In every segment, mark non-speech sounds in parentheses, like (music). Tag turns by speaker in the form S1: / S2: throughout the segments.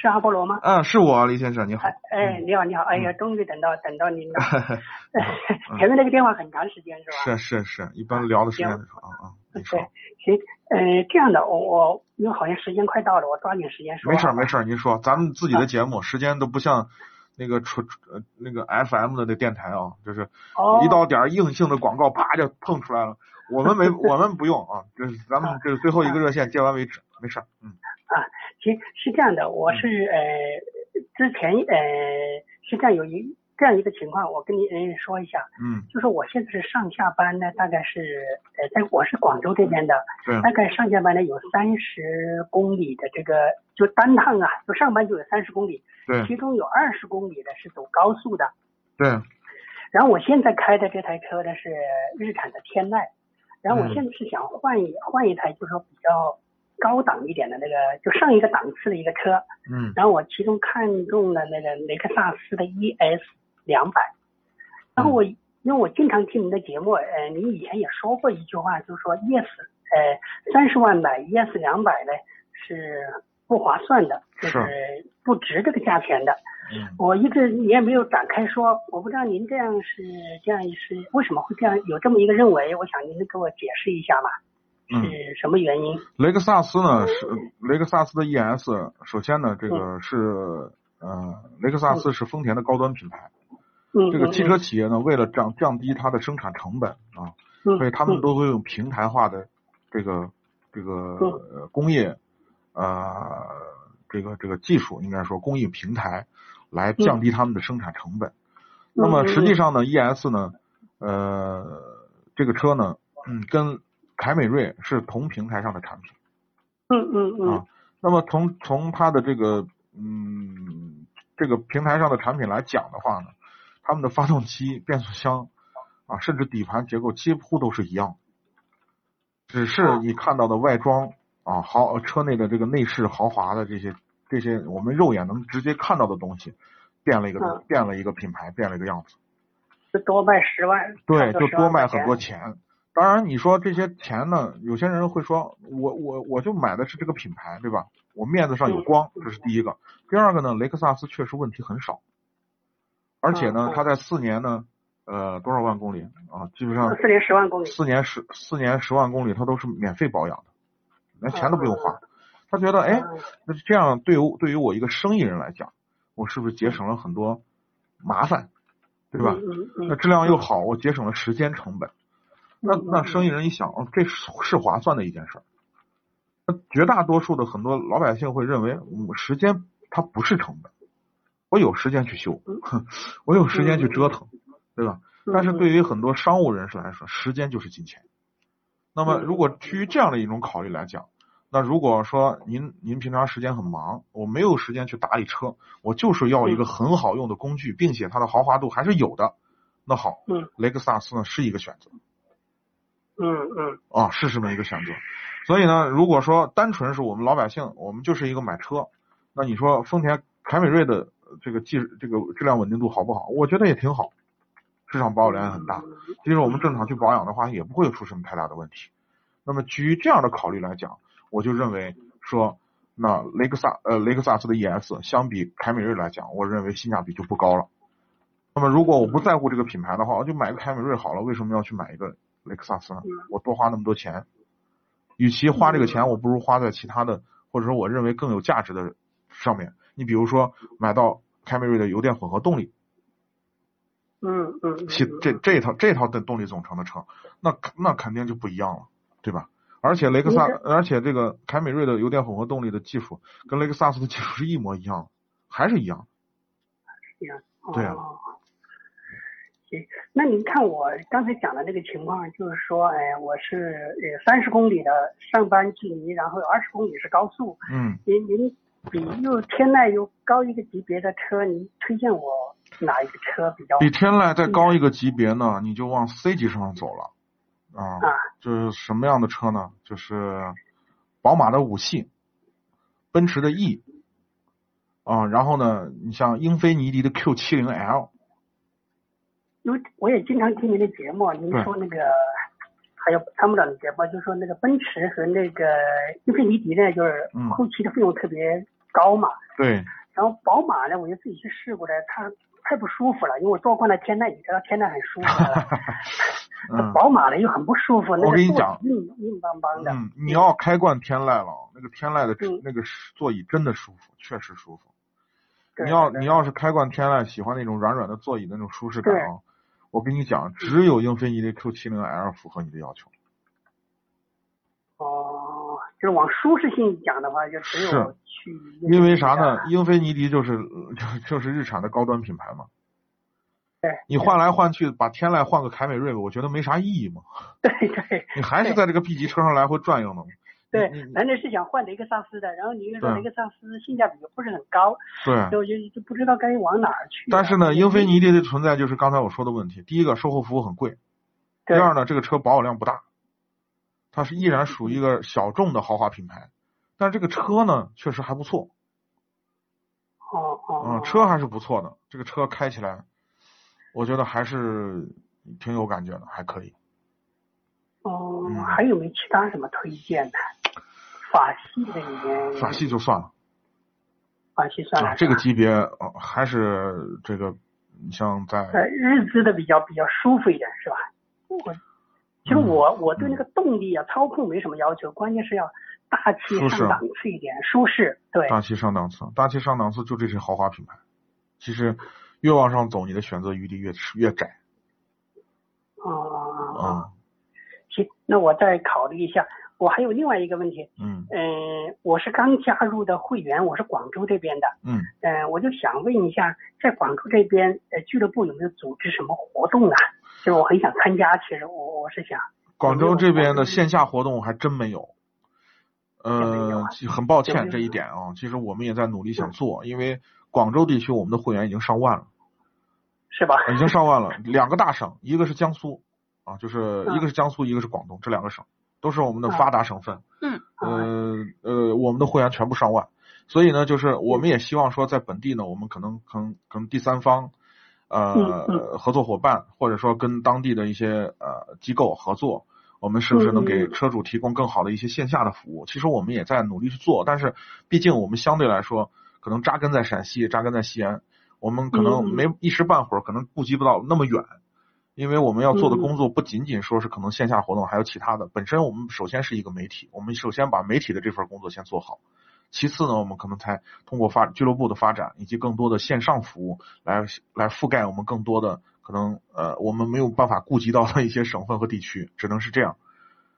S1: 是阿波罗吗？
S2: 嗯，是我，李先生，你好。
S1: 哎哎，你好，你好，哎呀，终于等到等到您了。(laughs) (laughs) 前面那个电话很长时间是吧？
S2: 是是是，一般聊的时间很长啊。你说
S1: 对，行，呃，这样的，我我因为好像时间快到了，我抓紧时间说。
S2: 没事儿没事儿，您说，咱们自己的节目时间都不像那个出呃那个 FM 的那电台啊，就是
S1: 哦
S2: 一到点儿硬性的广告啪就碰出来了。我们没我们不用啊，就是咱们就是最后一个热线接完为止，没事儿。嗯
S1: 啊，行，是这样的，我是呃之前呃是这样有一这样一个情况，我跟你呃说一下，
S2: 嗯，
S1: 就是我现在是上下班呢，大概是呃在我是广州这边的，
S2: 对
S1: 大概上下班呢有三十公里的这个就单趟啊，就上班就有三十公里，
S2: 对。
S1: 其中有二十公里的是走高速的。
S2: 对，
S1: 然后我现在开的这台车呢是日产的天籁，然后我
S2: 嗯。
S1: 现在是想换一换一台，就是说比较高档一点的那个，就上一个档次的一个车。
S2: 嗯
S1: 然后我其中看中了那个雷克萨斯的 ES 两百，然后我因为我经常听您的节目，呃，您以前也说过一句话，就是说 ES 呃三十万买 ES 两百呢是不划算的，就是不值这个价钱的。
S2: 嗯
S1: 我一直你也没有展开说，我不知道您这样是这样是为什么会这样有这么一个认为？我想您能给我解释一下吧，
S2: 嗯。
S1: 是什么原因？
S2: 雷克萨斯呢是雷克萨斯的 ES，首先呢这个是呃雷克萨斯是丰田的高端品牌。
S1: 嗯，
S2: 这个汽车
S1: 嗯
S2: 企业呢，为了降降低它的生产成本啊，
S1: 嗯
S2: 所以他们
S1: 嗯
S2: 都会用平台化的这个这个呃工业呃这个这个技术，应该说工艺平台来降低他们的生产成本。那么实际上呢，ES 呢，呃，这个车呢，嗯，跟凯美瑞是同平台上的产品。
S1: 嗯嗯嗯
S2: 啊，那么从从它的这个嗯这个平台上的产品来讲的话呢，他们的发动机、变速箱啊，甚至底盘结构几乎都是一样，只是你看到的外装啊豪车内的这个内饰豪华的这些这些我们肉眼能直接看到的东西，变了一个
S1: 嗯
S2: 变了一个品牌，变了一个样子。
S1: 就多卖十万，
S2: 对，
S1: 差不10
S2: 就多卖很多钱。当然，你说这些钱呢，有些人会说，我我我就买的是这个品牌，对吧？我面子上有光，这是第一个。第二个呢，雷克萨斯确实问题很少，而且呢它在四年呢，呃，多少万公里啊？基本上
S1: 四年十万公里。
S2: 四年十四年十万公里，它都是免费保养的，连钱都不用花。他觉得，哎，
S1: 嗯
S2: 那这样对于对于我一个生意人来讲，我是不是节省了很多麻烦，对吧？那质量又好，我节省了时间成本。那
S1: 嗯
S2: 那生意人一想，哦，这是是划算的一件事儿。那绝大多数的很多老百姓会认为，我时间它不是成本，我有时间去修，哼 (laughs) 我有时间去折腾，对吧？
S1: 嗯
S2: 但是对于很多商务人士来说，时间就是金钱。那么，
S1: 嗯
S2: 如果基于这样的一种考虑来讲，那如果说您您平常时间很忙，我没有时间去打理车，我就是要一个很好用的工具，并且它的豪华度还是有的，那好，
S1: 嗯
S2: 雷克萨斯呢是一个选择
S1: 嗯嗯
S2: 啊，是这么一个选择。所以呢，如果说单纯是我们老百姓，我们就是一个买车，那你说丰田凯美瑞的这个技这个质量稳定度好不好？我觉得也挺好，市场保有量也很大。其实我们正常去保养的话，也不会出什么太大的问题。那么基于这样的考虑来讲，我就认为说，那雷克萨呃雷克萨斯的 ES 相比凯美瑞来讲，我认为性价比就不高了。那么如果我不在乎这个品牌的话，我就买个凯美瑞好了，为什么要去买一个雷克萨斯呢？我多花那么多钱，与其花这个钱，我不如花在其他的，或者说我认为更有价值的上面。你比如说买到凯美瑞的油电混合动力，
S1: 嗯嗯，
S2: 其这这一套这套的动力总成的车，那那肯定就不一样了，对吧？而且雷克萨，而且这个凯美瑞的油电混合动力的技术跟雷克萨斯的技术是一模一样的，还是一样。对啊
S1: 哦行，那您看我刚才讲的那个情况，就是说，哎，我是呃三十公里的上班距离，然后有二十公里是高速。
S2: 嗯，
S1: 您您比又天籁又高一个级别的车，您推荐我哪一个车比较？
S2: 比天籁再高一个级别呢，你就往 C 级上走了。啊，
S1: 啊
S2: 就是什么样的车呢？就是宝马的五系，奔驰的 E，啊，然后呢，你像英菲尼迪的 Q 7 0 L，
S1: 我也经常听您的节目，您说那个还有参谋长的节目，就说那个奔驰和那个英菲尼迪呢，就是
S2: 嗯
S1: 后期的费用特别高嘛。
S2: 对，
S1: 然后宝马呢，我就自己去试过了，它太不舒服了，因为我坐惯了天籁，你知道天籁很舒服 (laughs) 宝马呢又很不舒服，
S2: 我跟你讲
S1: 硬硬邦邦的。
S2: 嗯，你要开惯天籁了，那个天籁的
S1: 嗯
S2: 那个座椅真的舒服，确实舒服。你要你要是开惯天籁，喜欢那种软软的座椅的那种舒适感啊，我跟你讲，只有英菲尼迪 Q 7 0 L 符合你的要求。
S1: 哦，就是往舒适性讲的话，就只有去。
S2: 因为啥呢？？英菲尼迪就是就就是日产的高端品牌嘛。
S1: 对。
S2: 你换来换去，把天籁换个凯美瑞，我觉得没啥意义嘛。
S1: 对对 (laughs)
S2: 你还是在这个 B 级车上来回转悠呢。
S1: 对男的是想换雷克萨斯的，然后你又说
S2: 对
S1: 雷克萨斯性价比又不是很高，
S2: 对
S1: 所以。我就就不知道该往哪儿去。
S2: 但是呢，英菲尼迪的存在就是刚才我说的问题：第一个，售后服务很贵；第二呢，这个车保有量不大，它是依然属于一个小众的豪华品牌。但是这个车呢，确实还不错，
S1: 哦哦，
S2: 嗯，车还是不错的。这个车开起来，我觉得还是挺有感觉的，还可以。
S1: 哦
S2: 嗯，
S1: 还有没其他什么推荐的？法系的里面，
S2: 法系就算了。
S1: 法系算了
S2: 啊，，这个级别呃还是这个，你像在
S1: 呃日资的比较比较舒服一点是吧？我其实
S2: 嗯
S1: 我我对那个动力啊、操控没什么要求，关键是要大气上档次一点，舒适。对，
S2: 大气上档次，大气上档次就这些豪华品牌。其实越往上走，你的选择余地越越窄
S1: 哦哦哦，
S2: 啊。
S1: 行，那我再考虑一下。我还有另外一个问题，
S2: 嗯
S1: 嗯、我是刚加入的会员，我是广州这边的，
S2: 嗯，
S1: 嗯、我就想问一下，在广州这边，呃，俱乐部有没有组织什么活动啊？就是我很想参加，其实我我是想，
S2: 广州这边的线下活动还真没有。呃
S1: 啊，
S2: 很抱歉这一点啊，其实我们也在努力想做，因为广州地区我们的会员已经上万了，
S1: 是吧？
S2: 已经上万了。两个大省，一个是江苏啊，就是
S1: 嗯
S2: 一个是江苏，一个是广东，这两个省都是我们的发达省份。
S3: 嗯
S2: 呃呃，我们的会员全部上万，所以呢，就是我们也希望说，在本地呢，我们可能可能可能第三方，呃，
S1: 嗯
S2: 合作伙伴，或者说跟当地的一些呃机构合作，我们是不是能给
S1: 嗯
S2: 车主提供更好的一些线下的服务？其实我们也在努力去做，但是毕竟我们相对来说，可能扎根在陕西，扎根在西安，我们可能
S1: 嗯
S2: 没一时半会儿可能顾及不到那么远。因为我们要做的
S1: 嗯
S2: 工作不仅仅说是可能线下活动，还有其他的。本身我们首先是一个媒体，我们首先把媒体的这份工作先做好。其次呢，我们可能才通过发俱乐部的发展以及更多的线上服务来来覆盖我们更多的可能呃我们没有办法顾及到的一些省份和地区，只能是这样。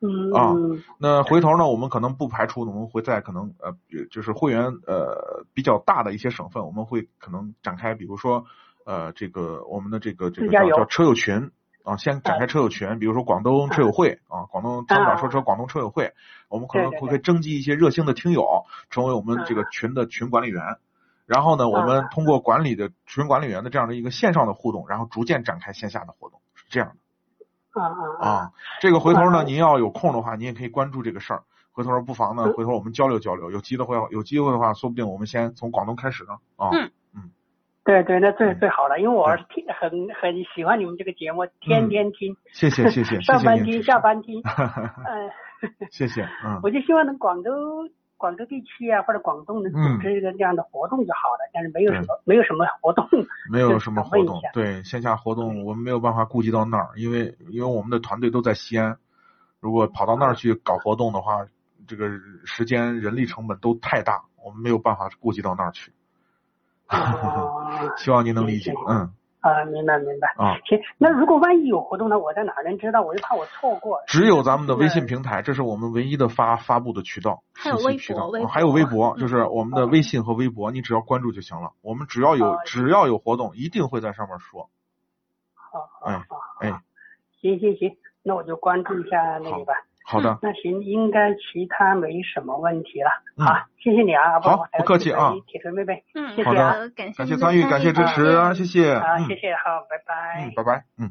S1: 嗯
S2: 啊那回头呢，我们可能不排除我们会在可能呃就是会员呃比较大的一些省份，我们会可能展开，比如说呃这个我们的这个这个叫叫车友群。啊，先展开车友群，比如说广东车友会啊，广东参谋长说车广东车友会，我们可能会会征集一些热心的听友，成为我们这个群的群管理员。然后呢，我们通过管理的群管理员的这样的一个线上的互动，然后逐渐展开线下的活动，是这样的。
S1: 啊啊
S2: 啊，这个回头呢，
S1: 啊
S2: 您要有空的话，您也可以关注这个事儿。回头不妨呢，
S1: 嗯
S2: 回头我们交流交流，有机会有机会的话，说不定我们先从广东开始呢。啊，
S3: 嗯
S1: 对对，那最
S2: 嗯。
S1: 最好了，因为我是听很很喜欢你们这个节目，天天听，
S2: 谢谢谢 (laughs) 谢谢
S1: 上班听下班听，嗯，(laughs)
S2: 谢谢，嗯。(laughs)
S1: 我就希望能广州广州地区啊或者广东能组织一个这样的活动就好了，但是没有什么没有什么活动，
S2: 没有什么活动对线下活动我们没有办法顾及到那儿，因为因为我们的团队都在西安，如果跑到那儿去搞活动的话，这个时间人力成本都太大，我们没有办法顾及到那儿去。
S1: 哦 (laughs)
S2: 希望您能理解嗯
S1: 啊，明白明白。
S2: 啊。
S1: 行，那如果万一有活动呢，我在哪能知道？我又怕我错过。
S2: 只有咱们的微信平台，这是我们唯一的发发布的渠道，
S3: 还有微
S2: 信息渠道
S3: 博微博
S2: 啊还有微博，
S3: 嗯
S2: 就是我们的微信和微博，你只要关注就行了。我们只要有
S1: 哦
S2: 只要有活动，一定会在上面说。
S1: 好好
S2: 哎
S1: 好，
S2: 哎
S1: 好，行行行，那我就关注一下那个吧。
S2: 好的，
S1: 那行，应该其他没什么问题了。
S2: 嗯
S1: 好，谢谢你啊，
S2: 好不客气啊
S1: 铁锤妹妹。
S3: 嗯，
S1: 谢
S2: 谢啊
S3: 好的，感谢
S2: 参与，感谢支持啊，谢谢，
S1: 好，
S2: 嗯
S1: 谢谢，好，拜拜。
S2: 嗯，拜拜，嗯。